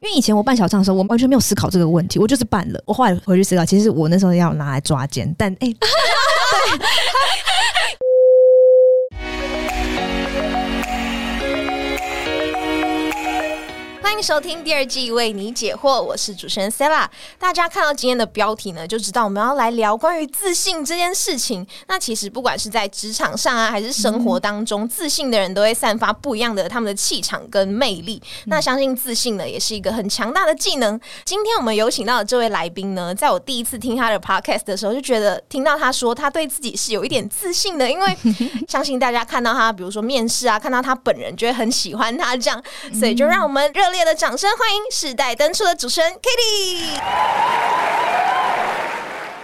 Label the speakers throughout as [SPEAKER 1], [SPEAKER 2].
[SPEAKER 1] 因为以前我办小账的时候，我完全没有思考这个问题，我就是办了。我后来回去思考，其实我那时候要拿来抓奸，但哎，对。
[SPEAKER 2] 迎收听第二季为你解惑，我是主持人 Sella。大家看到今天的标题呢，就知道我们要来聊关于自信这件事情。那其实不管是在职场上啊，还是生活当中，自信的人都会散发不一样的他们的气场跟魅力。那相信自信呢，也是一个很强大的技能。今天我们有请到的这位来宾呢，在我第一次听他的 podcast 的时候，就觉得听到他说他对自己是有一点自信的，因为 相信大家看到他，比如说面试啊，看到他本人，就会很喜欢他这样，所以就让我们热烈。的掌声欢迎世代登出的主持人 Kitty。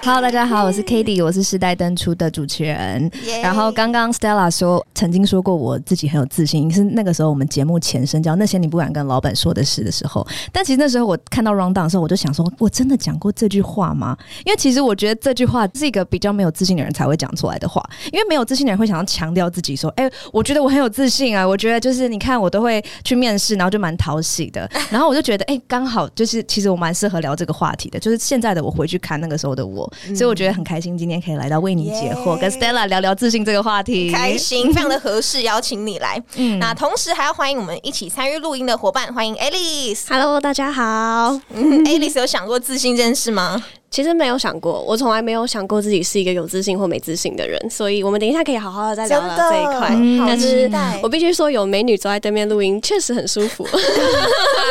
[SPEAKER 1] Hello，大家好，我是 k a t i e 我是时代登出的主持人。然后刚刚 Stella 说，曾经说过我自己很有自信，是那个时候我们节目前身叫那些你不敢跟老板说的事的时候。但其实那时候我看到 Round Down 的时候，我就想说，我真的讲过这句话吗？因为其实我觉得这句话是一个比较没有自信的人才会讲出来的话。因为没有自信的人会想要强调自己，说，哎，我觉得我很有自信啊，我觉得就是你看我都会去面试，然后就蛮讨喜的。然后我就觉得，哎，刚好就是其实我蛮适合聊这个话题的。就是现在的我回去看那个时候的我。所以我觉得很开心，今天可以来到为你解惑，跟 Stella 聊聊自信这个话题。
[SPEAKER 2] 开心，非常的合适，邀请你来。嗯，那同时还要欢迎我们一起参与录音的伙伴，欢迎 Alice。
[SPEAKER 3] Hello，大家好。
[SPEAKER 2] Alice 有想过自信这件事吗？
[SPEAKER 3] 其实没有想过，我从来没有想过自己是一个有自信或没自信的人，所以我们等一下可以好好的再聊聊这一块。但是，我必须说，有美女坐在对面录音，确实很舒服。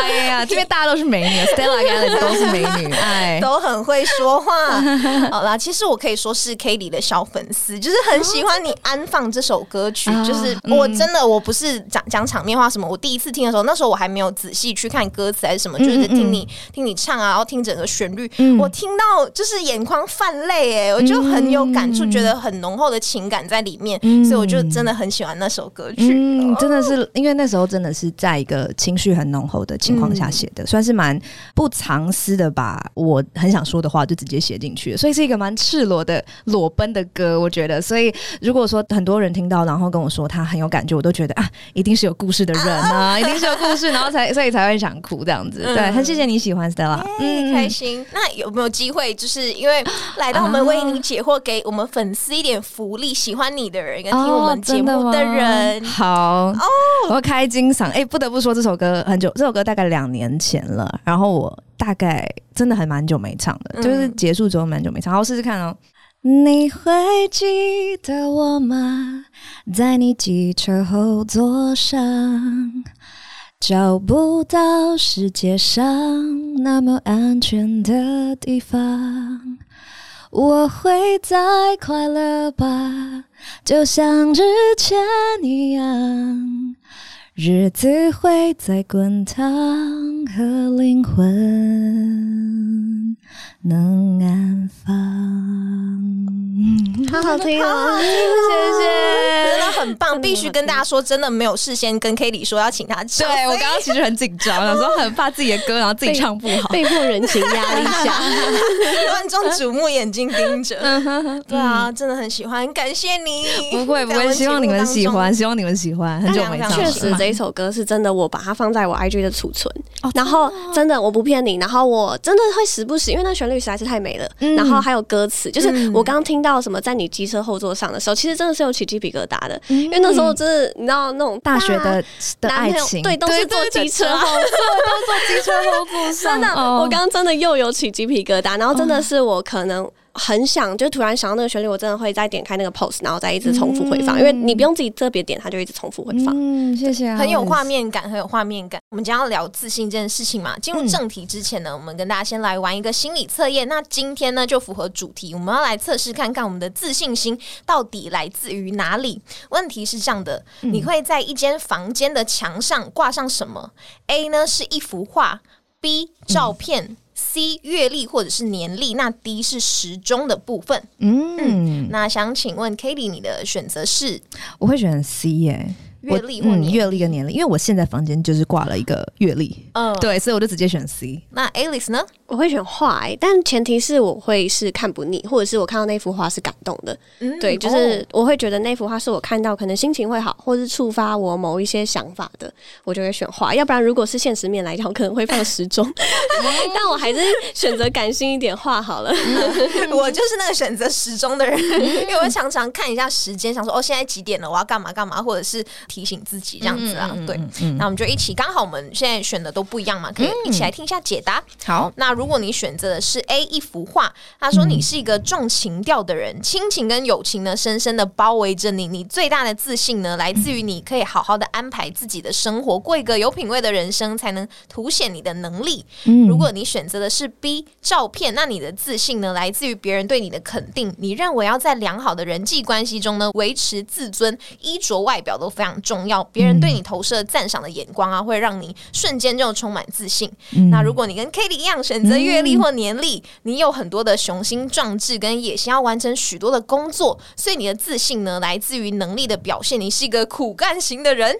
[SPEAKER 1] 哎呀，这边大家都是美女，Stella 跟 Alice 都是美女，哎，
[SPEAKER 2] 都很会说话。好啦，其实我可以说是 k e 的小粉丝，就是很喜欢你安放这首歌曲。就是我真的我不是讲讲场面话什么，我第一次听的时候，那时候我还没有仔细去看歌词还是什么，就是听你听你唱啊，然后听整个旋律，我听到。就是眼眶泛泪哎，我就很有感触，觉得很浓厚的情感在里面，所以我就真的很喜欢那首歌曲。嗯，
[SPEAKER 1] 真的是因为那时候真的是在一个情绪很浓厚的情况下写的，算是蛮不藏私的，把我很想说的话就直接写进去，所以是一个蛮赤裸的裸奔的歌。我觉得，所以如果说很多人听到，然后跟我说他很有感觉，我都觉得啊，一定是有故事的人啊，一定是有故事，然后才所以才会想哭这样子。对，很谢谢你喜欢 Stella，
[SPEAKER 2] 嗯，开心。那有没有机会就是？因为 来到我们为你解惑，给我们粉丝一点福利，喜欢你的人跟听我们节目的人，
[SPEAKER 1] 好哦，我要开金嗓。哎，不得不说这首歌很久，这首歌大概两年前了，然后我大概真的还蛮久没唱的，就是结束之后蛮久没唱，好试试看哦。你会记得我吗？在你机车后座上。找不到世界上那么安全的地方，我会再快乐吧，就像之前一样，日子会再滚烫和灵魂。能安放。
[SPEAKER 3] 好好听哦，谢
[SPEAKER 2] 谢，真的很棒，必须跟大家说，真的没有事先跟 k a t i e 说要请他唱。
[SPEAKER 1] 对我刚刚其实很紧张，有时候很怕自己的歌然后自己唱不好，
[SPEAKER 3] 被迫人情压力下，
[SPEAKER 2] 万众瞩目眼睛盯着。对啊，真的很喜欢，感谢你。
[SPEAKER 1] 不会不会，希望你们喜欢，希望你们喜欢。很久没唱，
[SPEAKER 3] 确实这一首歌是真的，我把它放在我 IG 的储存，然后真的我不骗你，然后我真的会时不时，因为那旋律实在是太美了，然后还有歌词，就是我刚刚听到什么在你。机车后座上的时候，其实真的是有起鸡皮疙瘩的，因为那时候真的，你知道那种
[SPEAKER 1] 大学的的爱情，
[SPEAKER 3] 对，都是坐机车后，
[SPEAKER 1] 都坐机车后座上。
[SPEAKER 3] 真的，我刚刚真的又有起鸡皮疙瘩，然后真的是我可能。很想，就突然想到那个旋律，我真的会再点开那个 post，然后再一直重复回放，因为你不用自己特别点，它就一直重复回放。
[SPEAKER 1] 嗯，谢谢，
[SPEAKER 2] 很有画面感，很有画面感。我们将要聊自信这件事情嘛，进入正题之前呢，我们跟大家先来玩一个心理测验。那今天呢，就符合主题，我们要来测试看看我们的自信心到底来自于哪里。问题是这样的，你会在一间房间的墙上挂上什么？A 呢是一幅画，B 照片。C 月历或者是年历，那 D 是时钟的部分。嗯，那想请问 k a t i e 你的选择是？
[SPEAKER 1] 我会选 C 耶。
[SPEAKER 2] 阅历或年
[SPEAKER 1] 阅历跟年龄，因为我现在房间就是挂了一个阅历，
[SPEAKER 2] 嗯，
[SPEAKER 1] 对，所以我就直接选 C。
[SPEAKER 2] 那 Alice 呢？
[SPEAKER 3] 我会选画、欸，但前提是我会是看不腻，或者是我看到那幅画是感动的。
[SPEAKER 2] 嗯
[SPEAKER 3] 对，就是我会觉得那幅画是我看到可能心情会好，或是触发我某一些想法的，我就会选画。要不然如果是现实面来讲，我可能会放时钟 但我还是选择感性一点画好了。
[SPEAKER 2] 我就是那个选择时钟的人，因为我会常常看一下时间，想说哦，现在几点了，我要干嘛干嘛，或者是提醒自己这样子啊。对，那我们就一起，刚好我们现在选的都不一样嘛，可以一起来听一下解答。
[SPEAKER 1] 好，
[SPEAKER 2] 那如果你选择的是 A 一幅画，他说你是一个重情调的人，亲情跟友情呢深深的包围着你，你最大的自信呢来自于你可以好好的安排自己的生活，过一个有品味的人生，才能凸显你的能力。如果你选择的是 B 照片，那你的自信呢来自于别人对你的肯定，你认为要在良好的人际关系中呢维持自尊，衣着外表都非常重要，别人对你投射赞赏的眼光啊，会让你瞬间就充满自信。那如果你跟 k a t i e 一样选择阅历或年历，你有很多的雄心壮志跟野心，要完成许多的工作，所以你的自信呢来自于能力的表现。你是一个苦干型的人。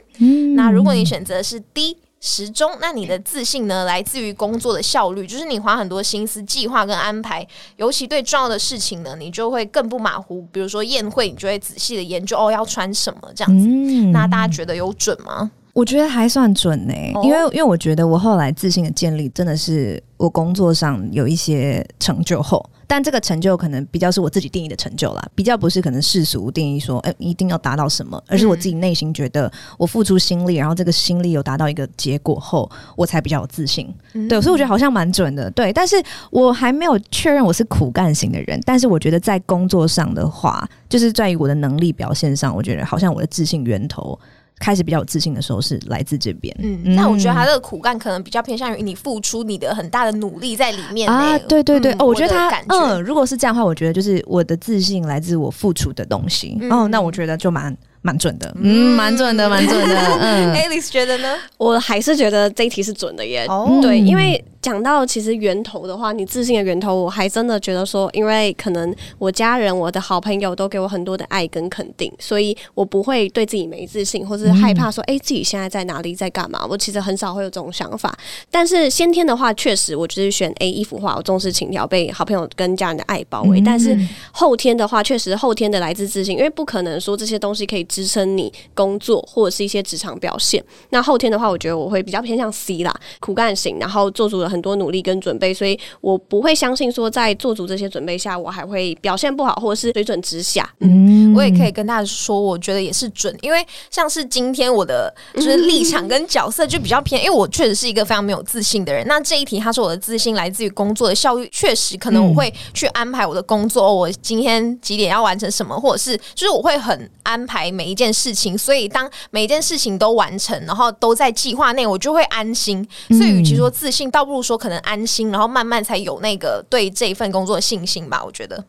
[SPEAKER 2] 那如果你选择是 D。时钟，那你的自信呢，来自于工作的效率，就是你花很多心思计划跟安排，尤其对重要的事情呢，你就会更不马虎。比如说宴会，你就会仔细的研究哦，要穿什么这样子。那大家觉得有准吗？
[SPEAKER 1] 我觉得还算准呢、
[SPEAKER 2] 哦
[SPEAKER 1] 因为因为我觉得我后来自信的建立，真的是我工作上有一些成就后，但这个成就可能比较是我自己定义的成就啦，比较不是可能世俗定义说，哎、一定要达到什么，而是我自己内心觉得我付出心力，然后这个心力有达到一个结果后，我才比较有自信。对，所以我觉得好像蛮准的。对，但是我还没有确认我是苦干型的人，但是我觉得在工作上的话，就是在于我的能力表现上，我觉得好像我的自信源头。开始比较有自信的时候是来自这边，
[SPEAKER 2] 嗯，那我觉得他这个苦干可能比较偏向于你付出你的很大的努力在里面呢
[SPEAKER 1] 啊，对对对，
[SPEAKER 2] 嗯
[SPEAKER 1] 哦，我觉得他
[SPEAKER 2] 感觉。
[SPEAKER 1] 嗯，如果是这样的话，我觉得就是我的自信来自我付出的东西，
[SPEAKER 2] 嗯。
[SPEAKER 1] 哦，那我觉得就蛮蛮准的，嗯，蛮准的，蛮准的，嗯
[SPEAKER 2] ，Alice 觉得呢？
[SPEAKER 3] 我还是觉得这一题是准的耶。
[SPEAKER 2] 哦
[SPEAKER 3] 对，因为讲到其实源头的话，你自信的源头，我还真的觉得说，因为可能我家人、我的好朋友都给我很多的爱跟肯定，所以我不会对自己没自信，或是害怕说，哎、自己现在在哪里，在干嘛？我其实很少会有这种想法。但是先天的话，确实我就是选 A 一幅画，我重视情调，被好朋友跟家人的爱包围。但是后天的话，确实后天的来自自信，因为不可能说这些东西可以支撑你工作或者是一些职场表现。那后天的话，我觉得我会比较偏向 C 啦，苦干型，然后做足了很多努力跟准备，所以我不会相信说在做足这些准备下，我还会表现不好或者是水准之下。
[SPEAKER 1] 嗯
[SPEAKER 2] 我也可以跟大家说，我觉得也是准，因为像是今天我的就是立 场跟角色就比较偏，因为我确实是一个非常没有自信的人。那这一题他说我的自信来自于工作的效率，确实可能我会去安排我的工作，哦我今天几点要完成什么，或者是就是我会很安排每一件事情，所以当每一件事情都完成，然后都在计划内，我就会安心。所以与其说自信，倒不如说可能安心，然后慢慢才有那个对这一份工作的信心吧。我觉得。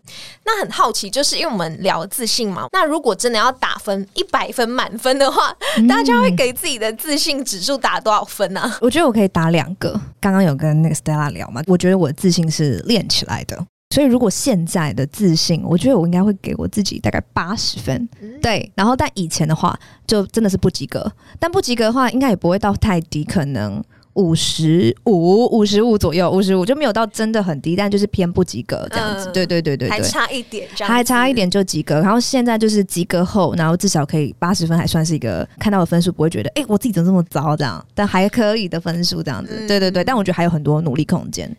[SPEAKER 2] 那很好奇，就是因为我们聊自信嘛，那如果真的要打分一百分满分的话，大家会给自己的自信指数打多少分呢、啊？
[SPEAKER 1] 我觉得我可以打两个。刚刚有跟那个 Stella 聊嘛，我觉得我的自信是练起来的。所以，如果现在的自信，我觉得我应该会给我自己大概八十分，对。然后，但以前的话，就真的是不及格。但不及格的话，应该也不会到太低，可能五十五、五十五左右，五十五就没有到真的很低，但就是偏不及格这样子。
[SPEAKER 2] 嗯
[SPEAKER 1] 对对对对对，
[SPEAKER 2] 还差一点，这样
[SPEAKER 1] 还差一。点就及格，然后现在就是及格后，然后至少可以八十分，还算是一个看到的分数，不会觉得哎、诶我自己怎么这么糟这样，但还可以的分数这样子。
[SPEAKER 2] 嗯
[SPEAKER 1] 对对对，但我觉得还有很多努力空间。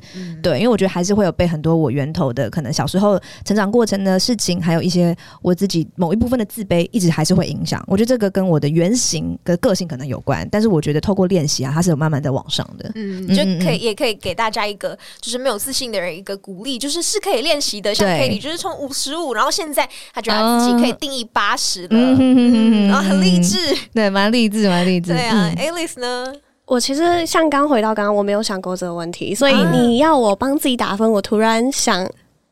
[SPEAKER 1] 对，因为我觉得还是会有被很多我源头的可能小时候成长过程的事情，还有一些我自己某一部分的自卑，一直还是会影响。我觉得这个跟我的原型跟个性可能有关，但是我觉得透过练习啊，它是有慢慢的往上的。
[SPEAKER 2] 嗯，
[SPEAKER 1] 嗯
[SPEAKER 2] 就可以
[SPEAKER 1] 嗯
[SPEAKER 2] 也可以给大家一个就是没有自信的人一个鼓励，就是是可以练习的。像
[SPEAKER 1] 对
[SPEAKER 2] k a t i e 就是从五十五，然后现在他觉得他自己可以定义八十了，然后很励志。
[SPEAKER 1] 对，蛮励志，蛮励志。
[SPEAKER 2] 对啊
[SPEAKER 1] 嗯
[SPEAKER 2] ，Alice 呢？
[SPEAKER 3] 我其实像刚回到刚刚，我没有想过这个问题，所以
[SPEAKER 2] 啊
[SPEAKER 3] 你要我帮自己打分，我突然想，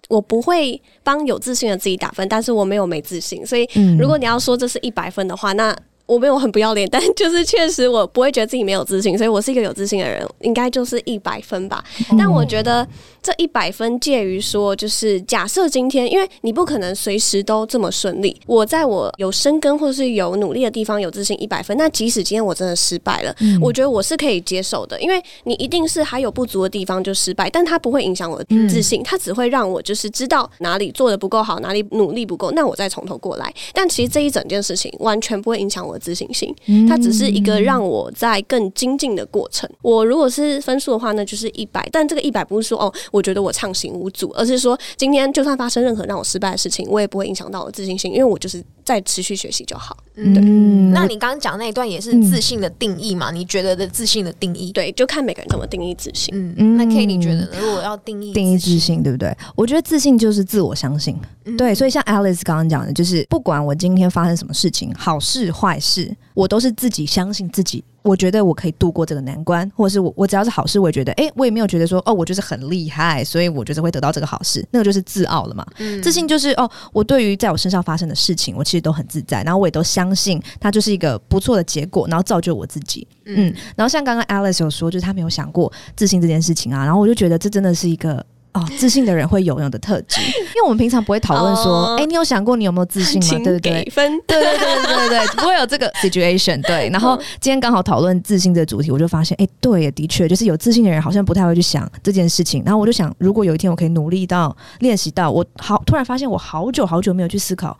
[SPEAKER 3] 我不会帮有自信的自己打分，但是我没有没自信，所以
[SPEAKER 1] 嗯
[SPEAKER 3] 如果你要说这是一百分的话，那我没有很不要脸，但就是确实我不会觉得自己没有自信，所以我是一个有自信的人，应该就是一百分吧。但我觉得这一百分介于说，就是假设今天，因为你不可能随时都这么顺利。我在我有深耕或是有努力的地方有自信一百分，那即使今天我真的失败了，我觉得我是可以接受的，因为你一定是还有不足的地方就失败，但它不会影响我的自信，它只会让我就是知道哪里做的不够好，哪里努力不够，那我再从头过来。但其实这一整件事情完全不会影响我的自信心，它只是一个让我在更精进的过程。我如果是分数的话呢，就是一百，但这个一百不是说哦，我觉得我畅行无阻，而是说今天就算发生任何让我失败的事情，我也不会影响到我自信心，因为我就是在持续学习就好。
[SPEAKER 2] 嗯，那你刚刚讲那一段也是自信的定义嘛？你觉得的自信的定义？
[SPEAKER 3] 对，就看每个人怎么定义自信。
[SPEAKER 2] 嗯，那 K 你觉得呢如果要定义
[SPEAKER 1] 定义自信，对不对？我觉得自信就是自我相信。对，所以像 Alice 刚刚讲的，就是不管我今天发生什么事情，好事坏事，我都是自己相信自己。我觉得我可以度过这个难关，或者是我我只要是好事，我也觉得，哎，我也没有觉得说，哦，我就是很厉害，所以我觉得会得到这个好事，那个就是自傲了嘛。自信就是哦，我对于在我身上发生的事情，我其实都很自在，然后我也都相信它就是一个不错的结果，然后造就我自己。嗯，然后像刚刚 Alice 有说，就是他没有想过自信这件事情啊，然后我就觉得这真的是一个。哦，自信的人会有用的特质，因为我们平常不会讨论说，哎，你有想过你有没有自信吗？对不对？
[SPEAKER 3] 分，
[SPEAKER 1] 对对对对对对，不会有这个 situation。对，然后今天刚好讨论自信这个主题，我就发现，哎，对，的确，就是有自信的人好像不太会去想这件事情。然后我就想，如果有一天我可以努力到练习到，我好突然发现我好久好久没有去思考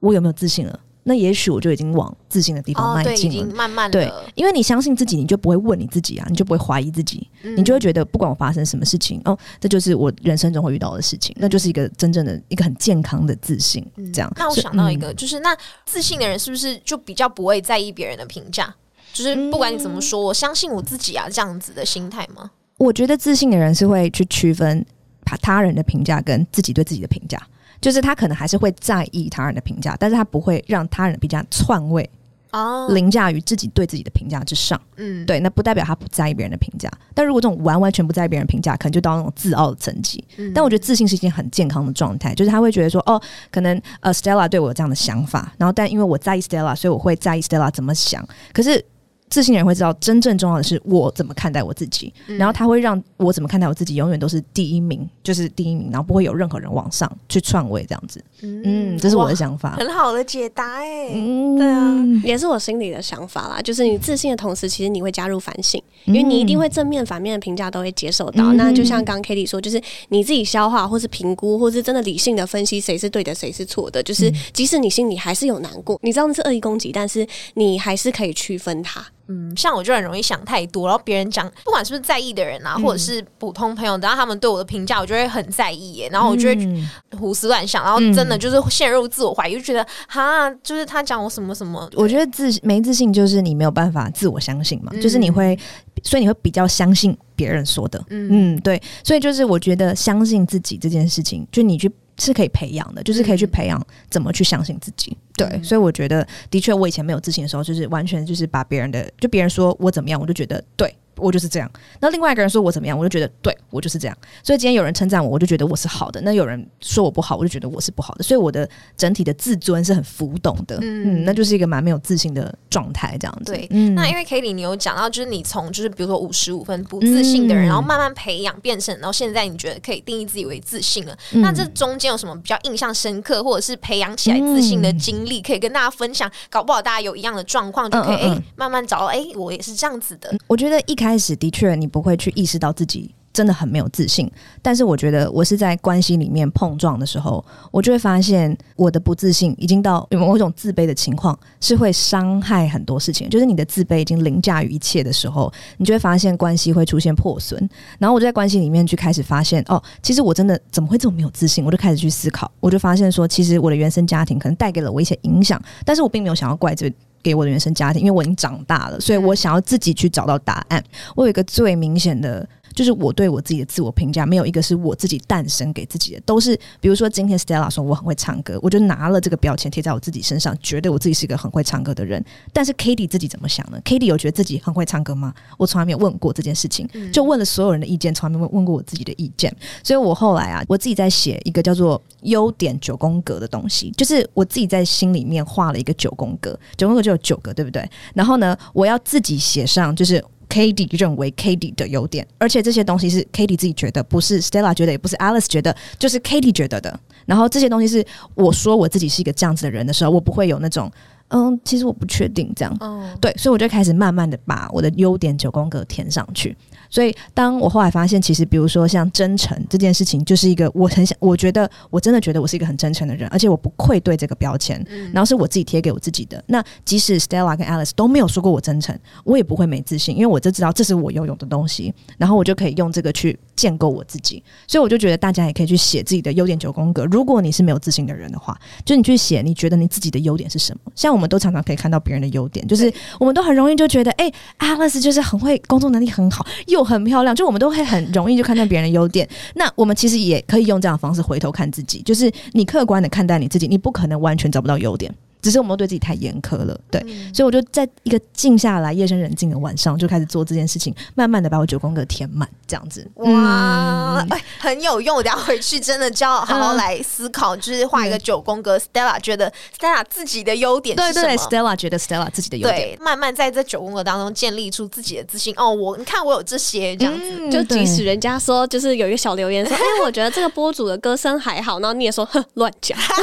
[SPEAKER 1] 我有没有自信了。那也许我就已经往自信的地方迈进了。
[SPEAKER 2] 已经慢慢
[SPEAKER 1] 对，因为你相信自己，你就不会问你自己啊，你就不会怀疑自己，你就会觉得不管我发生什么事情，哦，这就是我人生中会遇到的事情，那就是一个真正的一个很健康的自信。这样，
[SPEAKER 2] 那我想到一个，就是那自信的人是不是就比较不会在意别人的评价？就是不管你怎么说，我相信我自己啊，这样子的心态吗？
[SPEAKER 1] 我觉得自信的人是会去区分他他人的评价跟自己对自己的评价。就是他可能还是会在意他人的评价，但是他不会让他人的评价篡位哦，凌驾于自己对自己的评价之上。嗯，对，那不代表他不在意别人的评价。但如果这种完完全不在意别人评价，可能就到那种自傲的层级。但我觉得自信是一件很健康的状态，就是他会觉得说，哦，可能呃，Stella 对我有这样的想法，然后但因为我在意 Stella，所以我会在意 Stella 怎么想。可是。自信人会知道，真正重要的是我怎么看待我自己，然后他会让我怎么看待我自己永远都是第一名，就是第一名，然后不会有任何人往上去篡位这样子。嗯，这是我的想法，
[SPEAKER 2] 很好的解答哎。对啊，
[SPEAKER 3] 也是我心里的想法啦。就是你自信的同时，其实你会加入反省，因为你一定会正面、反面的评价都会接受到。那就像刚 Kitty 说，就是你自己消化，或是评估，或是真的理性的分析谁是对的，谁是错的。就是即使你心里还是有难过，你知道那是恶意攻击，但是你还是可以区分它。
[SPEAKER 2] 嗯，像我就很容易想太多，然后别人讲，不管是不是在意的人啊，或者是普通朋友，然后他们对我的评价，我就会很在意耶，然后我就会胡思乱想，然后真的就是陷入自我怀疑，就觉得哈，就是他讲我什么什么，
[SPEAKER 1] 我觉得自没自信就是你没有办法自我相信嘛，就是你会，所以你会比较相信别人说的，嗯，对，所以就是我觉得相信自己这件事情，就你去。是可以培养的，就是可以去培养怎么去相信自己。对，所以我觉得的确，我以前没有自信的时候，就是完全就是把别人的，就别人说我怎么样，我就觉得对。我就是这样。那另外一个人说我怎么样，我就觉得对我就是这样。所以今天有人称赞我，我就觉得我是好的；那有人说我不好，我就觉得我是不好的。所以我的整体的自尊是很浮动的。嗯，那就是一个蛮没有自信的状态，这样子。
[SPEAKER 2] 对，那因为 k e 你有讲到，就是你从就是比如说五十五分不自信的人，然后慢慢培养变成，然后现在你觉得可以定义自己为自信了。那这中间有什么比较印象深刻，或者是培养起来自信的经历，可以跟大家分享？搞不好大家有一样的状况，就可以哎慢慢找到哎，我也是这样子的。
[SPEAKER 1] 我觉得一开始的确你。不会去意识到自己真的很没有自信，但是我觉得我是在关系里面碰撞的时候，我就会发现我的不自信已经到某种自卑的情况，是会伤害很多事情。就是你的自卑已经凌驾于一切的时候，你就会发现关系会出现破损。然后我就在关系里面去开始发现，哦，其实我真的怎么会这么没有自信？我就开始去思考，我就发现说，其实我的原生家庭可能带给了我一些影响，但是我并没有想要怪罪。给我的原生家庭，因为我已经长大了，所以我想要自己去找到答案。我有一个最明显的就是我对我自己的自我评价没有一个是我自己诞生给自己的，都是比如说今天 Stella 说我很会唱歌，我就拿了这个标签贴在我自己身上，觉得我自己是一个很会唱歌的人。但是 k a t i e 自己怎么想呢 k a t i e 有觉得自己很会唱歌吗？我从来没有问过这件事情，就问了所有人的意见，从来没有问过我自己的意见。所以我后来啊，我自己在写一个叫做优点九宫格的东西，就是我自己在心里面画了一个九宫格，九宫格就有九个，对不对？然后呢，我要自己写上，就是 k d 认为 Katie 的优点，而且这些东西是 Katie 自己觉得，不是 Stella 觉得，也不是 Alice 觉得，就是 Katie 觉得的。然后这些东西是我说我自己是一个这样子的人的时候，我不会有那种。嗯，其实我不确定这样，对，所以我就开始慢慢的把我的优点九宫格填上去。所以，当我后来发现，其实比如说像真诚这件事情，就是一个我很想，我觉得我真的觉得我是一个很真诚的人，而且我不愧对这个标签，然后是我自己贴给我自己的。那即使 Stella 跟 Alice 都没有说过我真诚，我也不会没自信，因为我就知道这是我拥有的东西，然后我就可以用这个去建构我自己。所以我就觉得大家也可以去写自己的优点九宫格。如果你是没有自信的人的话，就你去写你觉得你自己的优点是什么。像我们都常常可以看到别人的优点，就是我们都很容易就觉得，哎，Alice 就是很会工作能力很好，又很漂亮，就我们。都会很容易就看到别人的优点，那我们其实也可以用这样的方式回头看自己，就是你客观的看待你自己，你不可能完全找不到优点。只是我们对自己太严苛了，对，所以我就在一个静下来、夜深人静的晚上，就开始做这件事情，慢慢的把我九宫格填满，这样子，
[SPEAKER 2] 哇，哎，很有用。我等下回去真的就要好好来思考，就是画一个九宫格。Stella 觉得 Stella 自己的优点是什么
[SPEAKER 1] ？Stella 觉得 Stella 自己的优点，
[SPEAKER 2] 慢慢在这九宫格当中建立出自己的自信。哦，我你看我有这些，这样子，
[SPEAKER 3] 就即使人家说就是有一个小留言说，哎，我觉得这个播主的歌声还好，然后你也说哼，乱讲，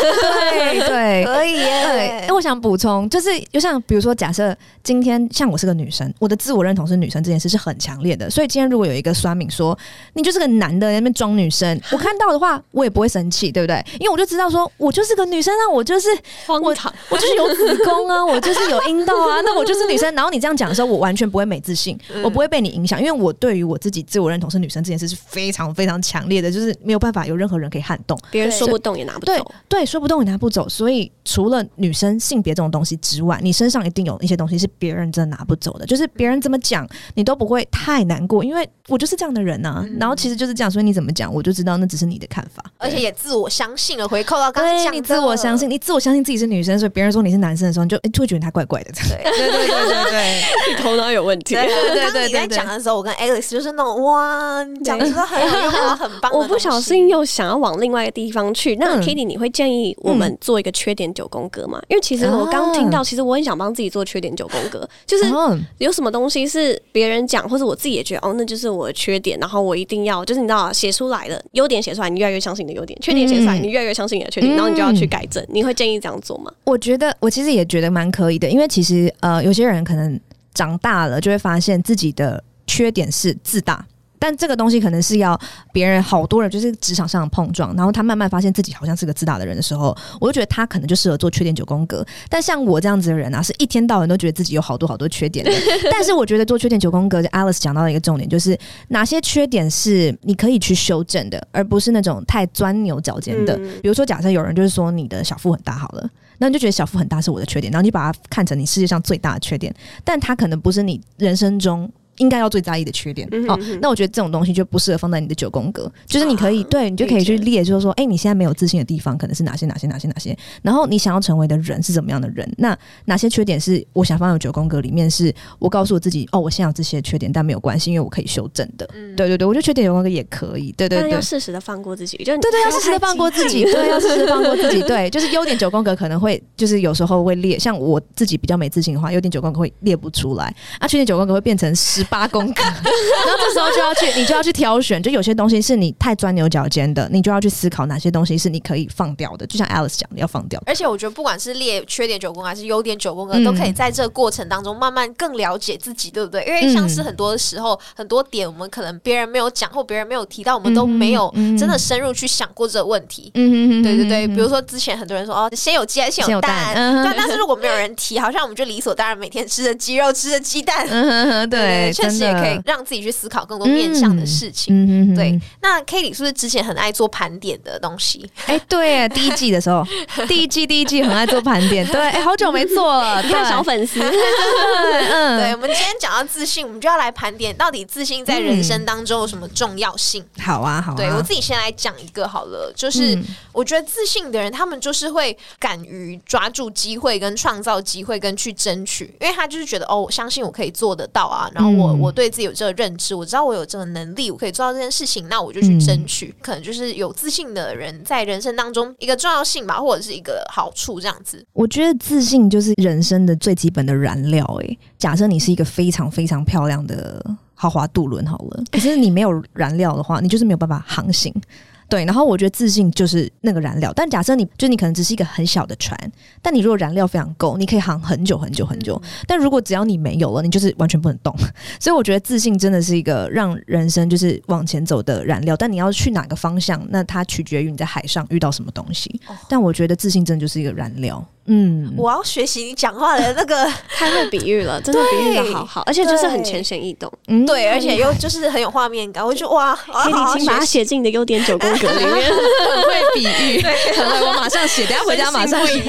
[SPEAKER 1] 对对，
[SPEAKER 2] 可以耶。
[SPEAKER 1] 哎，我想补充，就是就像比如说，假设今天像我是个女生，我的自我认同是女生这件事是很强烈的，所以今天如果有一个酸敏说你就是个男的在那边装女生，我看到的话我也不会生气，对不对？因为我就知道说我就是个女生啊，我就是
[SPEAKER 3] 我
[SPEAKER 1] 我就是有子宫啊，我就是有阴道啊，那我就是女生。然后你这样讲的时候，我完全不会没自信，我不会被你影响，因为我对于我自己自我认同是女生这件事是非常非常强烈的，就是没有办法有任何人可以撼动，
[SPEAKER 3] 别人说不动也拿不走，
[SPEAKER 1] 对，说不动也拿不走。所以除了女生性别这种。东西之外，你身上一定有一些东西是别人真的拿不走的。就是别人怎么讲，你都不会太难过，因为我就是这样的人呐。然后其实就是这样，所以你怎么讲，我就知道那只是你的看法，
[SPEAKER 2] 而且也自我相信了。回扣到刚刚讲，
[SPEAKER 1] 你自我相信，你自我相信自己是女生，所以别人说你是男生的时候，你就就 会觉得他怪怪的。
[SPEAKER 2] 对。对对对对，
[SPEAKER 3] 你头脑有问题。对
[SPEAKER 2] 对对，你在讲的时候，我跟 Alex 就是那种哇，讲的是很很棒。
[SPEAKER 3] 我不小心又想要往另外一个地方去。那 Kitty，你会建议我们做一个缺点九宫格吗？因为其实我刚听到，其实我很。想帮自己做缺点九宫格，就是有什么东西是别人讲，或者我自己也觉得哦，那就是我的缺点，然后我一定要就是你知道写出来了，优点写出来，你越来越相信你的优点；缺点写出来，你越来越相信你的缺点，然后你就要去改正。你会建议这样做吗？
[SPEAKER 1] 我觉得我其实也觉得蛮可以的，因为其实呃，有些人可能长大了就会发现自己的缺点是自大。但这个东西可能是要别人好多人就是职场上的碰撞，然后他慢慢发现自己好像是个自大的人的时候，我就觉得他可能就适合做缺点九宫格。但像我这样子的人啊，是一天到晚都觉得自己有好多好多缺点的。但是我觉得做缺点九宫格，Alice 讲到了一个重点，就是哪些缺点是你可以去修正的，而不是那种太钻牛角尖的。比如说，假设有人就是说你的小腹很大好了，那你就觉得小腹很大是我的缺点，然后你把它看成你世界上最大的缺点，但它可能不是你人生中。应该要最在意的缺点哦，那我觉得这种东西就不适合放在你的九宫格。就是你可以对你就可以去列，就是说，哎，你现在没有自信的地方可能是哪些哪些哪些哪些，然后你想要成为的人是怎么样的人？那哪些缺点是我想放在九宫格里面？是我告诉我自己，哦，我现在有这些缺点，但没有关系，因为我可以修正的。对对对，我觉得缺点九宫格也可以。对对对，
[SPEAKER 3] 要适时的放过自己，就
[SPEAKER 1] 对对，要适时的放过自己，对，要适时的 放过自己。对，就是优点九宫格可能会就是有时候会列，像我自己比较没自信的话，优点九宫格会列不出来，啊，缺点九宫格会变成十八宫格。然后这时候就要去，你就要去挑选，就有些东西是你太钻牛角尖的，你就要去思考哪些东西是你可以放掉的。就像 Alice 讲的，要放掉。
[SPEAKER 2] 而且我觉得，不管是列缺点九宫还是优点九宫格，都可以在这个过程当中慢慢更了解自己，对不对？因为像是很多的时候，很多点我们可能别人没有讲或别人没有提到，我们都没有真的深入去想过这个问题。嗯嗯对对对，比如说之前很多人说哦，先有鸡还是先有蛋？对，但是如果没有人提，好像我们就理所当然每天吃着鸡肉，吃着鸡蛋。
[SPEAKER 1] 嗯对。
[SPEAKER 2] 确实也可以让自己去思考更多面向的事情。
[SPEAKER 1] 嗯
[SPEAKER 2] 对，那 K 里是不是之前很爱做盘点的东西？
[SPEAKER 1] 哎，对，第一季的时候，第一季第一季很爱做盘点，对，哎，好久没做了，
[SPEAKER 3] 看小粉丝，
[SPEAKER 2] 嗯，对，我们今天讲到自信，我们就要来盘点到底自信在人生当中有什么重要性。
[SPEAKER 1] 好啊，好啊，
[SPEAKER 2] 对我自己先来讲一个好了，就是我觉得自信的人，他们就是会敢于抓住机会，跟创造机会，跟去争取，因为他就是觉得哦，我相信我可以做得到啊，然后我我对自己有这个认知，我知道我有这个能力，我可以做到这件事情，那我就去争取。可能就是有自信的人在人生当中一个重要性吧，或者是一个好处这样子。
[SPEAKER 1] 我觉得自信就是人生的最基本的燃料。诶，假设你是一个非常非常漂亮的豪华渡轮好了，可是你没有燃料的话，你就是没有办法航行。对，然后我觉得自信就是那个燃料。但假设你就你可能只是一个很小的船，但你如果燃料非常够，你可以航很久很久很久。但如果只要你没有了，你就是完全不能动。所以我觉得自信真的是一个让人生就是往前走的燃料。但你要去哪个方向，那它取决于你在海上遇到什么东西。但我觉得自信真的就是一个燃料。嗯，
[SPEAKER 2] 我要学习你讲话的那个
[SPEAKER 3] 太会比喻了，真的比喻的好好，而且就是很浅显易懂。
[SPEAKER 2] 嗯，对，而且又就是很有画面感。我就哇，
[SPEAKER 3] 可以请把它写进你的优点九宫格里面，
[SPEAKER 1] 很会比喻。对，我马上写，等下回家马上写。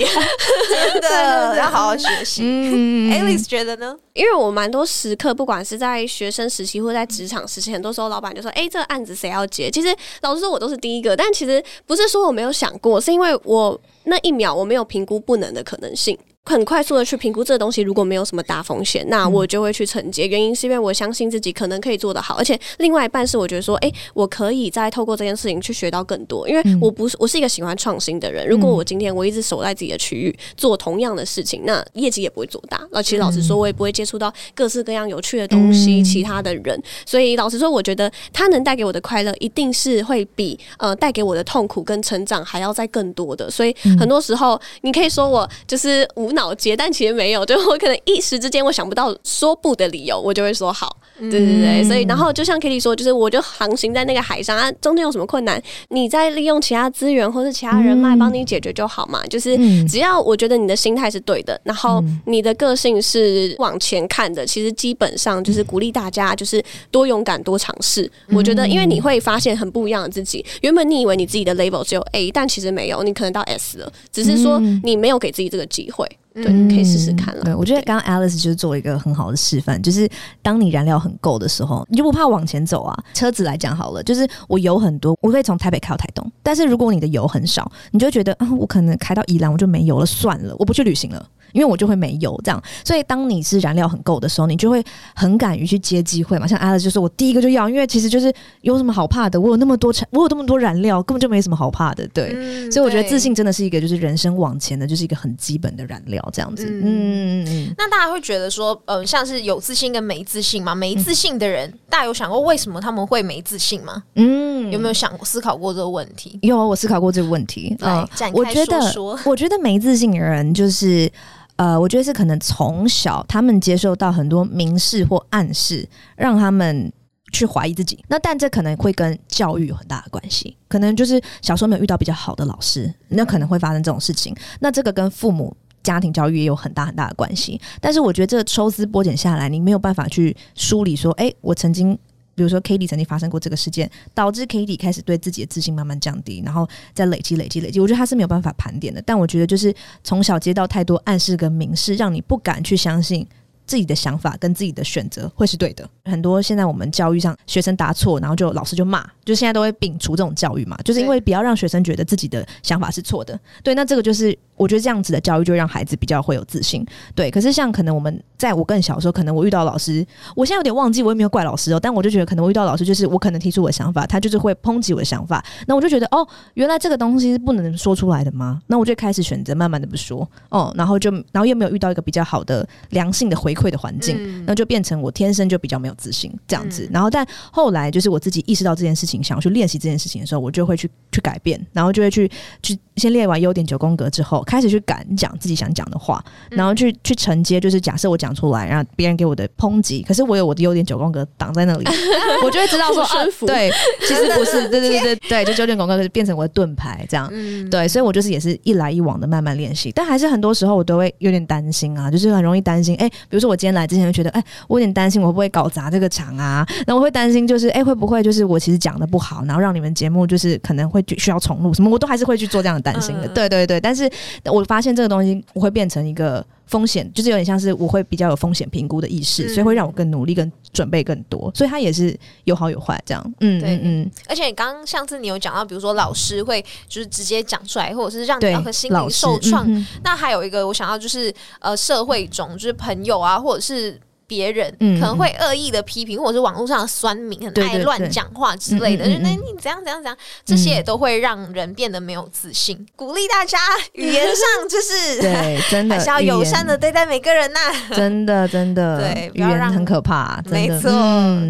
[SPEAKER 2] 真的要好好学习。嗯，Alice 觉得呢？
[SPEAKER 3] 因为我蛮多时刻，不管是在学生时期或在职场时期，很多时候老板就说：“哎，这个案子谁要接？”其实老实说，我都是第一个。但其实不是说我没有想过，是因为我。那一秒我没有评估不能的可能性。很快速的去评估这个东西，如果没有什么大风险，那我就会去承接。原因是因为我相信自己可能可以做得好，而且另外一半是我觉得说，哎，我可以再透过这件事情去学到更多。因为我不是我是一个喜欢创新的人。如果我今天我一直守在自己的区域做同样的事情，那业绩也不会做大。那其实老实说，我也不会接触到各式各样有趣的东西，其他的人。所以老实说，我觉得他能带给我的快乐，一定是会比呃带给我的痛苦跟成长还要再更多的。所以很多时候，你可以说我就是无脑结，但其实。没有，就我可能一时之间我想不到说不的理由，我就会说好，对对对，所以然后就像 Kitty 说，就是我就航行在那个海上啊，中间有什么困难，你再利用其他资源或是其他人脉帮你解决就好嘛。就是只要我觉得你的心态是对的，然后你的个性是往前看的，其实基本上就是鼓励大家就是多勇敢多尝试。我觉得因为你会发现很不一样的自己，原本你以为你自己的 level 只有 A，但其实没有，你可能到 S 了，只是说你没有给自己这个机会。对，可以试试看了。
[SPEAKER 1] 对，我觉得刚刚 Alice 就是做了一个很好的示范，就是当你燃料很够的时候，你就不怕往前走啊。车子来讲好了，就是我油很多，我可以从台北开到台东。但是如果你的油很少，你就觉得啊，我可能开到宜兰我就没油了，算了，我不去旅行了。因为我就会没油这样，所以当你是燃料很够的时候，你就会很敢于去接机会嘛。像 Alice 就是我第一个就要，因为其实就是有什么好怕的？我有那么多产，我有那么多燃料，根本就没什么好怕的。对，所以我觉得自信真的是一个就是人生往前的，就是一个很基本的燃料这样子。嗯嗯
[SPEAKER 2] 嗯。那大家会觉得说，呃，像是有自信跟没自信吗？没自信的人，大家有想过为什么他们会没自信吗？嗯，有没有想过思考过这个问题？
[SPEAKER 1] 有，我思考过这个问题。
[SPEAKER 2] 嗯，我觉得，
[SPEAKER 1] 我觉得没自信的人就是。呃，我觉得是可能从小他们接受到很多明示或暗示，让他们去怀疑自己。那但这可能会跟教育有很大的关系，可能就是小时候没有遇到比较好的老师，那可能会发生这种事情。那这个跟父母家庭教育也有很大很大的关系。但是我觉得这抽丝剥茧下来，你没有办法去梳理说，哎，我曾经。比如说 k a t i e 曾经发生过这个事件，导致 k a t i e 开始对自己的自信慢慢降低，然后再累积、累积、累积。我觉得他是没有办法盘点的，但我觉得就是从小接到太多暗示跟明示，让你不敢去相信。自己的想法跟自己的选择会是对的。很多现在我们教育上，学生答错，然后就老师就骂，就现在都会摒除这种教育嘛，就是因为不要让学生觉得自己的想法是错的。对，那这个就是我觉得这样子的教育就让孩子比较会有自信。对，可是像可能我们在我更小的时候，可能我遇到老师，我现在有点忘记，我也没有怪老师哦，但我就觉得可能我遇到老师，就是我可能提出我的想法，他就是会抨击我的想法，那我就觉得哦，原来这个东西是不能说出来的吗？那我就开始选择慢慢的不说哦，然后就然后又没有遇到一个比较好的良性的回馈的环境。那就变成我天生就比较没有自信这样子，然后但后来就是我自己意识到这件事情，想要去练习这件事情的时候，我就会去去改变，然后就会去去先列完优点九宫格之后，开始去敢讲自己想讲的话，然后去去承接，就是假设我讲出来，然后别人给我的抨击，可是我有我的优点九宫格挡在那里，我就会知道说，啊，对，其实不是，对对对对对，就九点广告就变成我的盾牌这样，对，所以我就是也是一来一往的慢慢练习，但还是很多时候我都会有点担心啊，就是很容易担心，哎，比如说我今天来之前就觉得，哎，我有点担心我会不会搞砸这个场啊，那我会担心就是，哎，会不会就是我其实讲的不好，然后让你们节目就是可能会需要重录什么，我都还是会去做这样的担心的，对对对，但是我发现这个东西我会变成一个。风险就是有点像是我会比较有风险评估的意识，所以会让我更努力、更准备更多。所以它也是有好有坏这样。嗯，对，嗯。
[SPEAKER 2] 而且你刚刚上次你有讲到，比如说老师会就是直接讲出来，或者是让你任何心灵受创。那还有一个我想要就是呃，社会中就是朋友啊，或者是。别人可能会恶意的批评，或者是网络上的酸民很爱乱讲话之类的，就那你怎样怎样怎样，这些也都会让人变得没有自信。鼓励大家语言上就是
[SPEAKER 1] 对，真的
[SPEAKER 2] 还是要友善的对待每个人呐。
[SPEAKER 1] 真的真的，
[SPEAKER 2] 对，
[SPEAKER 1] 语言很可怕，
[SPEAKER 2] 没错。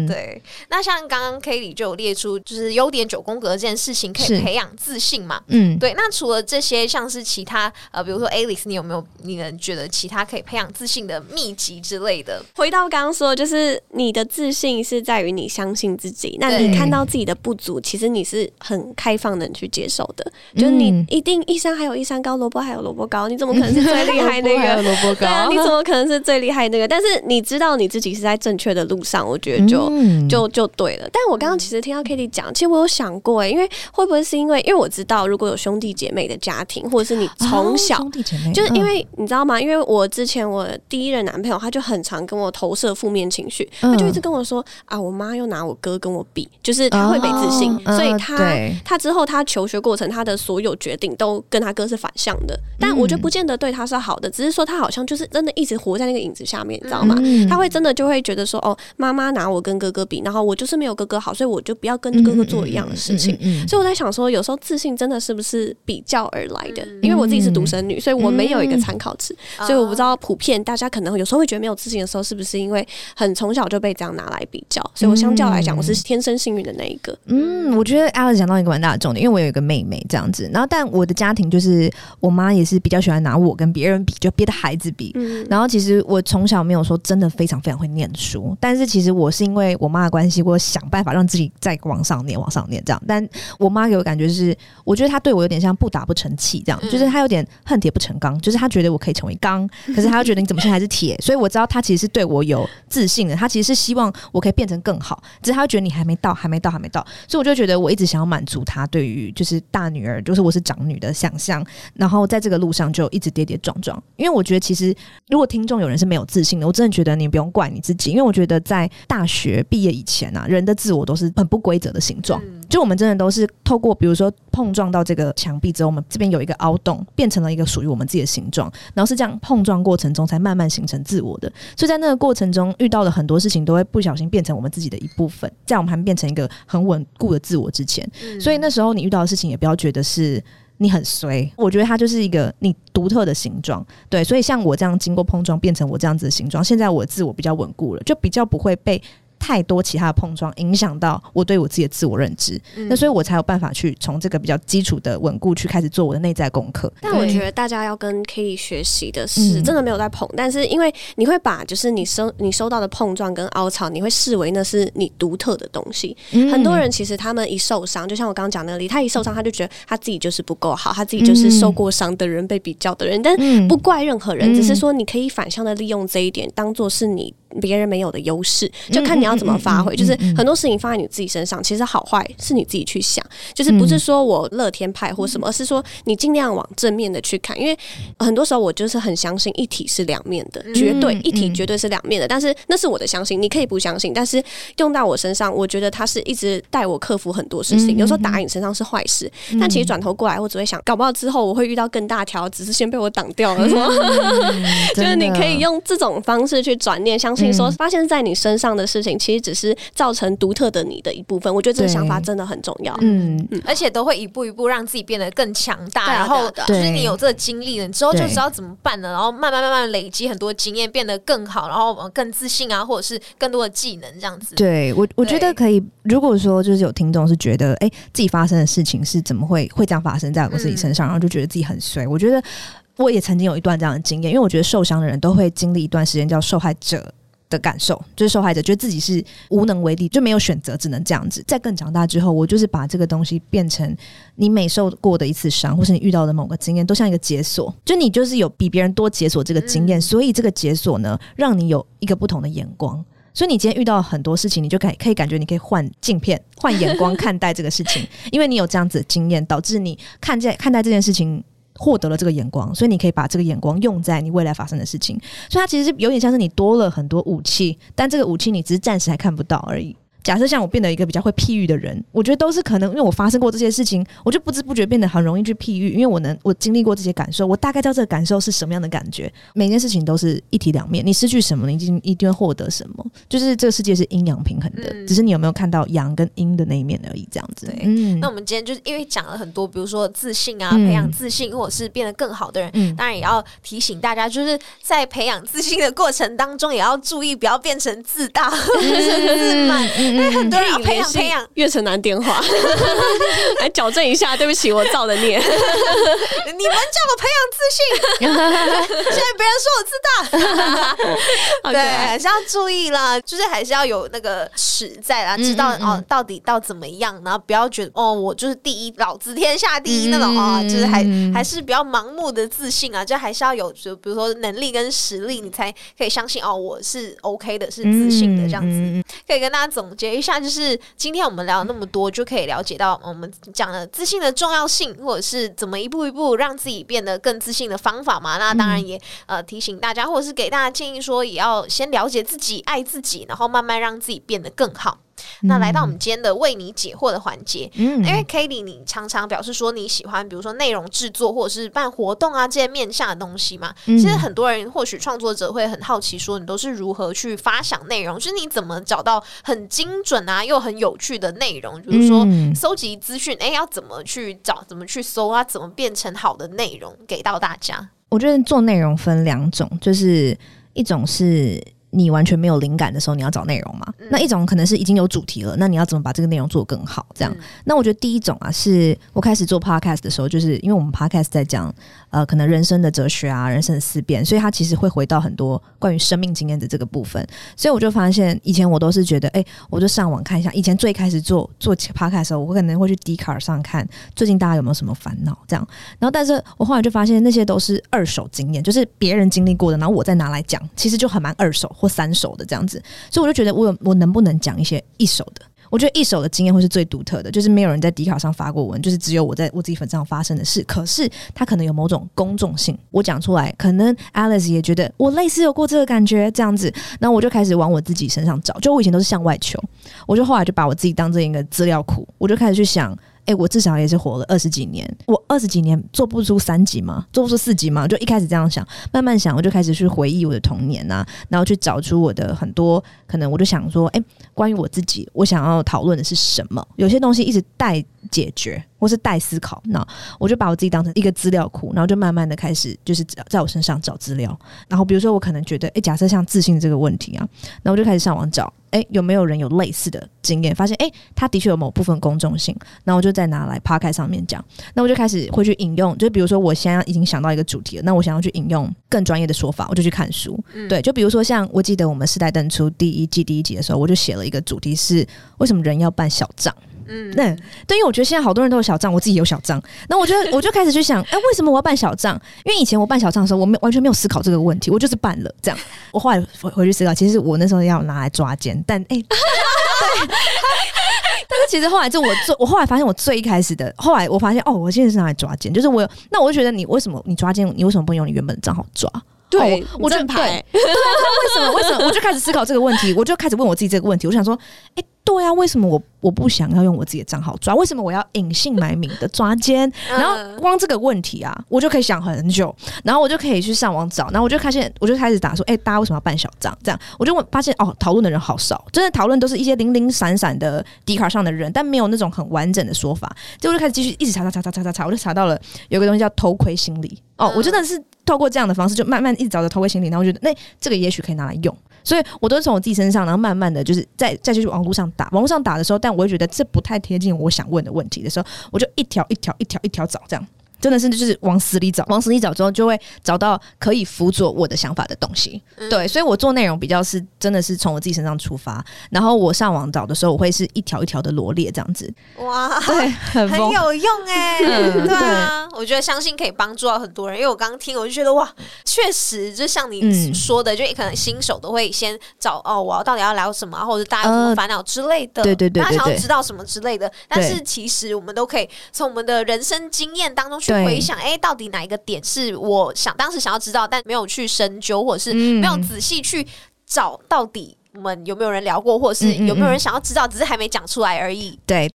[SPEAKER 2] 对，那像刚刚 K 里就有列出，就是优点九宫格这件事情可以培养自信嘛？嗯，对。那除了这些，像是其他呃，比如说 Alice，你有没有你能觉得其他可以培养自信的秘籍之类的？
[SPEAKER 3] 会。回到刚刚说，就是你的自信是在于你相信自己。那你看到自己的不足，其实你是很开放的去接受的。就是你一定一山还有一山高，萝卜还有萝卜高，你怎么可能是最厉害那个？
[SPEAKER 1] 萝卜高，对
[SPEAKER 3] 啊，你怎么可能是最厉害那个？但是你知道你自己是在正确的路上，我觉得就就就对了。但我刚刚其实听到 Kitty 讲，其实我有想过，哎，因为会不会是因为，因为我知道如果有兄弟姐妹的家庭，或者是你从小
[SPEAKER 1] 兄弟姐妹，
[SPEAKER 3] 就是因为你知道吗？因为我之前我第一任男朋友，他就很常跟我。投射负面情绪，他就一直跟我说啊，我妈又拿我哥跟我比，就是他会没自信，所以他他之后他求学过程，他的所有决定都跟他哥是反向的。但我觉得不见得对他是好的，只是说他好像就是真的一直活在那个影子下面，你知道吗？他会真的就会觉得说，哦，妈妈拿我跟哥哥比，然后我就是没有哥哥好，所以我就不要跟哥哥做一样的事情。所以我在想说，有时候自信真的是不是比较而来的？因为我自己是独生女，所以我没有一个参考值，所以我不知道普遍大家可能有时候会觉得没有自信的时候，是不是？是因为很从小就被这样拿来比较，所以我相较来讲，我是天生幸运的那一个。
[SPEAKER 1] 嗯，我觉得 Alice 讲到一个蛮大的重点，因为我有一个妹妹这样子，然后但我的家庭就是我妈也是比较喜欢拿我跟别人比，就别的孩子比。然后其实我从小没有说真的非常非常会念书，但是其实我是因为我妈的关系，我想办法让自己再往上念，往上念这样。但我妈给我感觉是，我觉得她对我有点像不打不成器这样，就是她有点恨铁不成钢，就是她觉得我可以成为钢，可是她又觉得你怎么现在还是铁，所以我知道她其实是对我。我有自信的，他其实是希望我可以变成更好，只是他觉得你还没到，还没到，还没到，所以我就觉得我一直想要满足他对于就是大女儿，就是我是长女的想象，然后在这个路上就一直跌跌撞撞。因为我觉得其实如果听众有人是没有自信的，我真的觉得你不用怪你自己，因为我觉得在大学毕业以前啊，人的自我都是很不规则的形状，就我们真的都是透过比如说碰撞到这个墙壁之后，我们这边有一个凹洞，变成了一个属于我们自己的形状，然后是这样碰撞过程中才慢慢形成自我的，所以在那个过。过程中遇到的很多事情，都会不小心变成我们自己的一部分，在我们还没变成一个很稳固的自我之前。所以那时候你遇到的事情，也不要觉得是你很衰。我觉得它就是一个你独特的形状。对，所以像我这样经过碰撞变成我这样子的形状，现在我的自我比较稳固了，就比较不会被。太多其他的碰撞，影响到我对我自己的自我认知，那所以我才有办法去从这个比较基础的稳固去开始做我的内在功课。
[SPEAKER 3] 但我觉得大家要跟 i t 学习的是，真的没有在碰，但是因为你会把就是你收你收到的碰撞跟凹槽，你会视为那是你独特的东西。很多人其实他们一受伤，就像我刚刚讲那里，他一受伤他就觉得他自己就是不够好，他自己就是受过伤的人，被比较的人，但不怪任何人，只是说你可以反向的利用这一点，当做是你。别人没有的优势，就看你要怎么发挥。就是很多事情放在你自己身上，其实好坏是你自己去想。就是不是说我乐天派或什么，而是说你尽量往正面的去看。因为很多时候我就是很相信一体是两面的，绝对一体绝对是两面的。但是那是我的相信，你可以不相信。但是用到我身上，我觉得它是一直带我克服很多事情。有时候打你身上是坏事，但其实转头过来，我只会想，搞不好之后我会遇到更大条，只是先被我挡掉了，是吗？就是你可以用这种方式去转念，相。信说，发现在你身上的事情，其实只是造成独特的你的一部分。我觉得这个想法真的很重要。
[SPEAKER 2] 嗯，而且都会一步一步让自己变得更强大。然后就是你有这个经历了之后，就知道怎么办了。然后慢慢慢慢累积很多经验，变得更好，然后更自信啊，或者是更多的技能这样子。
[SPEAKER 1] 对我，我觉得可以。如果说就是有听众是觉得，哎，自己发生的事情是怎么会会这样发生在我自己身上，然后就觉得自己很衰。我觉得我也曾经有一段这样的经验，因为我觉得受伤的人都会经历一段时间叫受害者的感受，就是受害者觉得自己是无能为力，就没有选择，只能这样子。在更长大之后，我就是把这个东西变成你每受过的一次伤，或是你遇到的某个经验，都像一个解锁，就你就是有比别人多解锁这个经验，所以这个解锁呢，让你有一个不同的眼光。所以你今天遇到很多事情，你就可以可以感觉你可以换镜片、换眼光 看待这个事情，因为你有这样子的经验，导致你看见看待这件事情获得了这个眼光，所以你可以把这个眼光用在你未来发生的事情。所以它其实是有点像是你多了很多武器，但这个武器你只是暂时还看不到而已。假设像我变得一个比较会譬喻的人，我觉得都是可能，因为我发生过这些事情，我就不知不觉变得很容易去譬喻，因为我能我经历过这些感受，我大概知道这个感受是什么样的感觉。每件事情都是一体两面，你失去什么，你一定一定会获得什么，就是这个世界是阴阳平衡的，只是你有没有看到阳跟阴的那一面而已，这样子。
[SPEAKER 2] 嗯，那我们今天就是因为讲了很多，比如说自信啊，培养自信，或者是变得更好的人，当然也要提醒大家，就是在培养自信的过程当中，也要注意不要变成自大、自满，很多人。培养培养。
[SPEAKER 3] 岳城南电话来矫正一下，对不起，我造的孽。
[SPEAKER 2] 你们叫我培养自信，现在别人说我自大，对，还是要注意啦，就是还是要有那个尺在啦，知道哦，到底到怎么样，然后不要觉得哦，我就是第一，老子天下第一那种啊，就是还还是比较盲目的自信啊，就还是要有，就比如说能力跟实力，你才可以相信哦，我是 OK 的，是自信的这样子。可以跟大家总结一下，就是。今天我们聊了那么多，就可以了解到我们讲了自信的重要性，或者是怎么一步一步让自己变得更自信的方法嘛？那当然也呃提醒大家，或者是给大家建议说，也要先了解自己，爱自己，然后慢慢让自己变得更好。那来到我们今天的为你解惑的环节，嗯，因为 k a t i e 你常常表示说你喜欢，比如说内容制作或者是办活动啊这些面向的东西嘛。其实很多人或许创作者会很好奇，说你都是如何去发想内容，就是你怎么找到很精准啊又很有趣的内容？比如说搜集资讯，哎，要怎么去找，怎么去搜啊，怎么变成好的内容给到大家？
[SPEAKER 1] 我觉得做内容分两种，就是一种是。你完全没有灵感的时候，你要找内容嘛？那一种可能是已经有主题了，那你要怎么把这个内容做更好？这样，那我觉得第一种啊，是我开始做 podcast 的时候，就是因为我们 podcast 在讲呃，可能人生的哲学啊，人生的思辨，所以它其实会回到很多关于生命经验的这个部分。所以我就发现，以前我都是觉得，哎，我就上网看一下。以前最开始做做 podcast 的时候，我可能会去 d c a r 上看最近大家有没有什么烦恼这样。然后，但是我后来就发现，那些都是二手经验，就是别人经历过的，然后我再拿来讲，其实就很蛮二手。或三手的这样子，所以我就觉得我有我能不能讲一些一手的？我觉得一手的经验会是最独特的，就是没有人在迪卡上发过文，就是只有我在我自己粉上发生的事。可是它可能有某种公众性，我讲出来，可能 Alice 也觉得我类似有过这个感觉，这样子，那我就开始往我自己身上找。就我以前都是向外求，我就后来就把我自己当成一个资料库，我就开始去想。哎，我至少也是活了二十几年，我二十几年做不出三级吗？做不出四集吗？就一开始这样想，慢慢想，我就开始去回忆我的童年呐，然后去找出我的很多可能，我就想说，哎，关于我自己，我想要讨论的是什么？有些东西一直带解决。或是待思考，那我就把我自己当成一个资料库，然后就慢慢的开始，就是在我身上找资料。然后比如说，我可能觉得，哎，假设像自信这个问题啊，那我就开始上网找，哎，有没有人有类似的经验？发现，哎，他的确有某部分公众性，那我就再拿来趴开上面讲。那我就开始会去引用，就比如说，我现在已经想到一个主题了，那我想要去引用更专业的说法，我就去看书。对，就比如说，像我记得我们世代登出第一季第一集的时候，我就写了一个主题是为什么人要办小账。嗯，那对，因为我觉得现在好多人都有小账，我自己有小账，那我就我就开始去想，哎，为什么我要办小账？因为以前我办小账的时候，我没完全没有思考这个问题，我就是办了这样。我后来回回去思考，其实我那时候要拿来抓奸，但哎，但是其实后来就我最，我后来发现我最一开始的，后来我发现哦，我现在是拿来抓奸，就是我有，那我就觉得你为什么你抓奸，你为什么不用你原本的账号抓？
[SPEAKER 3] 对，
[SPEAKER 1] 我
[SPEAKER 3] 正牌，
[SPEAKER 1] 对啊，为什么？为什么？我就开始思考这个问题，我就开始问我自己这个问题，我想说，哎。对啊，为什么我我不想要用我自己的账号抓？为什么我要隐姓埋名的抓奸？然后光这个问题啊，我就可以想很久，然后我就可以去上网找，然后我就发现，我就开始打说，哎，大家为什么要办小账？这样我就问，发现哦，讨论的人好少，真的讨论都是一些零零散散的迪卡上的人，但没有那种很完整的说法。结果就开始继续一直查查查查查查查，我就查到了有个东西叫偷窥心理。哦，我真的是透过这样的方式，就慢慢一直找着偷窥心理，然后我觉得那这个也许可以拿来用。所以我都是从我自己身上，然后慢慢的就是再再去网络上打，网络上打的时候，但我会觉得这不太贴近我想问的问题的时候，我就一条一条一条一条找这样。真的是就是往死里找，往死里找之后就会找到可以辅佐我的想法的东西。对，所以我做内容比较是真的是从我自己身上出发，然后我上网找的时候，我会是一条一条的罗列这样子。哇，对，
[SPEAKER 2] 很有用哎，对啊，我觉得相信可以帮助到很多人。因为我刚刚听，我就觉得哇，确实就像你说的，就可能新手都会先找哦，我要到底要聊什么，或者大家有什么烦恼之类的，
[SPEAKER 1] 对对对，
[SPEAKER 2] 大家想要知道什么之类的。但是其实我们都可以从我们的人生经验当中去。回想，哎，到底哪一个点是我想当时想要知道，但没有去深究，或者是没有仔细去找，到底我们有没有人聊过，或者是有没有人想要知道，只是还没讲出来而已。
[SPEAKER 1] 对。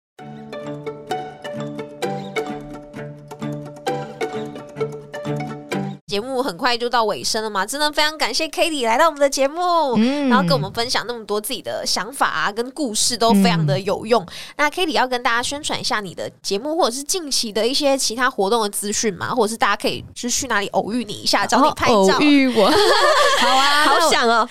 [SPEAKER 2] 节目很快就到尾声了嘛，真的非常感谢 k a t i e 来到我们的节目，然后跟我们分享那么多自己的想法啊，跟故事都非常的有用。那 k a t i e 要跟大家宣传一下你的节目，或者是近期的一些其他活动的资讯嘛，或者是大家可以就去哪里偶遇你一下，找你拍照。
[SPEAKER 1] 偶遇我，
[SPEAKER 2] 好啊，好想哦。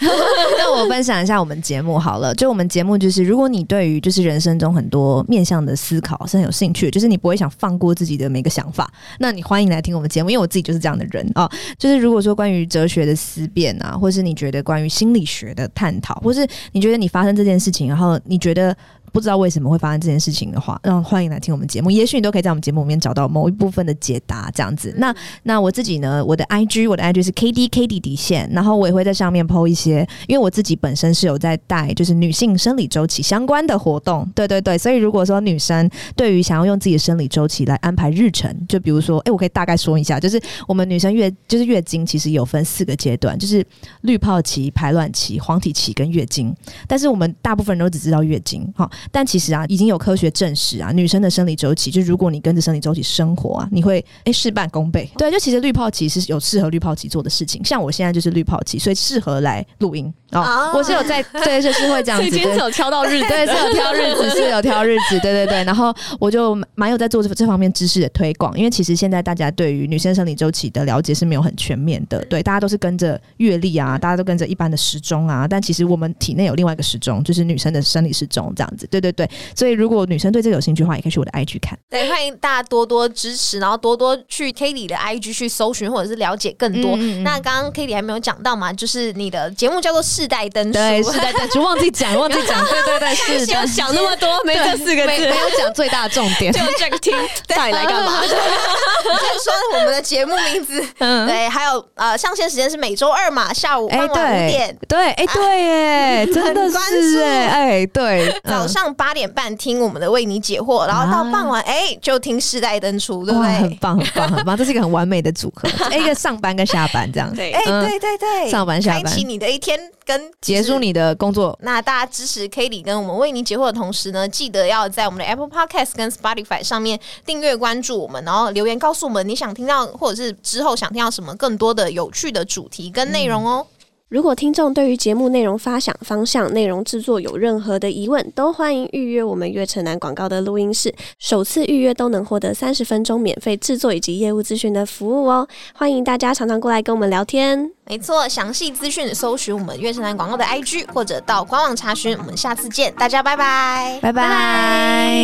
[SPEAKER 1] 那我分享一下我们节目好了，就我们节目就是，如果你对于就是人生中很多面向的思考是很有兴趣，就是你不会想放过自己的每个想法，那你欢迎来听我们节目，因为我自己就是这样的人啊。就是如果说关于哲学的思辨啊，或是你觉得关于心理学的探讨，或是你觉得你发生这件事情，然后你觉得。不知道为什么会发生这件事情的话，让欢迎来听我们节目。也许你都可以在我们节目里面找到某一部分的解答，这样子。那那我自己呢？我的 I G 我的 I G 是 K D K D 底线，然后我也会在上面 PO 一些，因为我自己本身是有在带就是女性生理周期相关的活动。对对对，所以如果说女生对于想要用自己的生理周期来安排日程，就比如说，哎，我可以大概说一下，就是我们女生月就是月经其实有分四个阶段，就是滤泡期、排卵期、黄体期跟月经。但是我们大部分人都只知道月经，哈，但其实啊，已经有科学证实啊，女生的生理周期，就如果你跟着生理周期生活啊，你会哎事半功倍。对，就其实滤泡期是有适合滤泡期做的事情，像我现在就是滤泡期，所以适合来录音啊。我是有在 对，就是会这样子，
[SPEAKER 2] 今天有挑到日子，
[SPEAKER 1] 对，是有挑日子，是有挑日子，对对对。然后我就蛮有在做这这方面知识的推广，因为其实现在大家对于女生生理周期的了解是没有很全面的，对，大家都是跟着月历啊，大家都跟着一般的时钟啊，但其实我们体内有另外一个时钟，就是女生的生理时钟这样子，对对对。所以，如果女生对这个有兴趣的话，也可以去我的 IG 看。
[SPEAKER 2] 对，欢迎大家多多支持，然后多多去 k a t i e 的 IG 去搜寻，或者是了解更多。那刚刚 k a t i e 还没有讲到嘛，就是你的节目叫做世代灯书，
[SPEAKER 1] 对，世代灯书忘记讲，忘记讲，对对对，是
[SPEAKER 2] 有想那么多，没这四个字，
[SPEAKER 1] 没有讲最大的重点，
[SPEAKER 2] 就这个听到底来干嘛？就是说我们的节目名字，对，还有呃，上线时间是每周二嘛，下午傍晚五点，
[SPEAKER 1] 对，哎，对，哎，真的是，哎，对，
[SPEAKER 2] 早上八点。半听我们的为你解惑，然后到傍晚哎就听世代登出，对不对？
[SPEAKER 1] 很棒，很棒，很棒，这是一个很完美的组合，一个上班跟下班这样。
[SPEAKER 2] 对，哎，对对对，
[SPEAKER 1] 上班下班，
[SPEAKER 2] 开启你的一天跟
[SPEAKER 1] 结束你的工作。
[SPEAKER 2] 那大家支持 k t i e 跟我们为你解惑的同时呢，记得要在我们的 Apple Podcast 跟 Spotify 上面订阅关注我们，然后留言告诉我们你想听到或者是之后想听到什么更多的有趣的主题跟内容哦。
[SPEAKER 3] 如果听众对于节目内容发想方向、内容制作有任何的疑问，都欢迎预约我们月城南广告的录音室，首次预约都能获得三十分钟免费制作以及业务咨询的服务哦。欢迎大家常常过来跟我们聊天。
[SPEAKER 2] 没错，详细资讯搜寻我们月城南广告的 IG，或者到官网查询。我们下次见，大家拜拜，
[SPEAKER 1] 拜拜。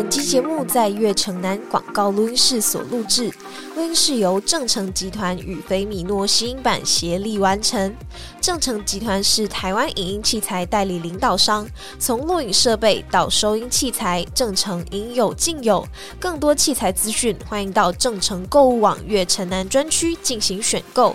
[SPEAKER 2] 本期节目在月城南广告录音室所录制，录音室由正成集团与菲米诺吸音版协力完成。正成集团是台湾影音器材代理领导商，从录影设备到收音器材，正成应有尽有。更多器材资讯，欢迎到正成购物网月城南专区进行选购。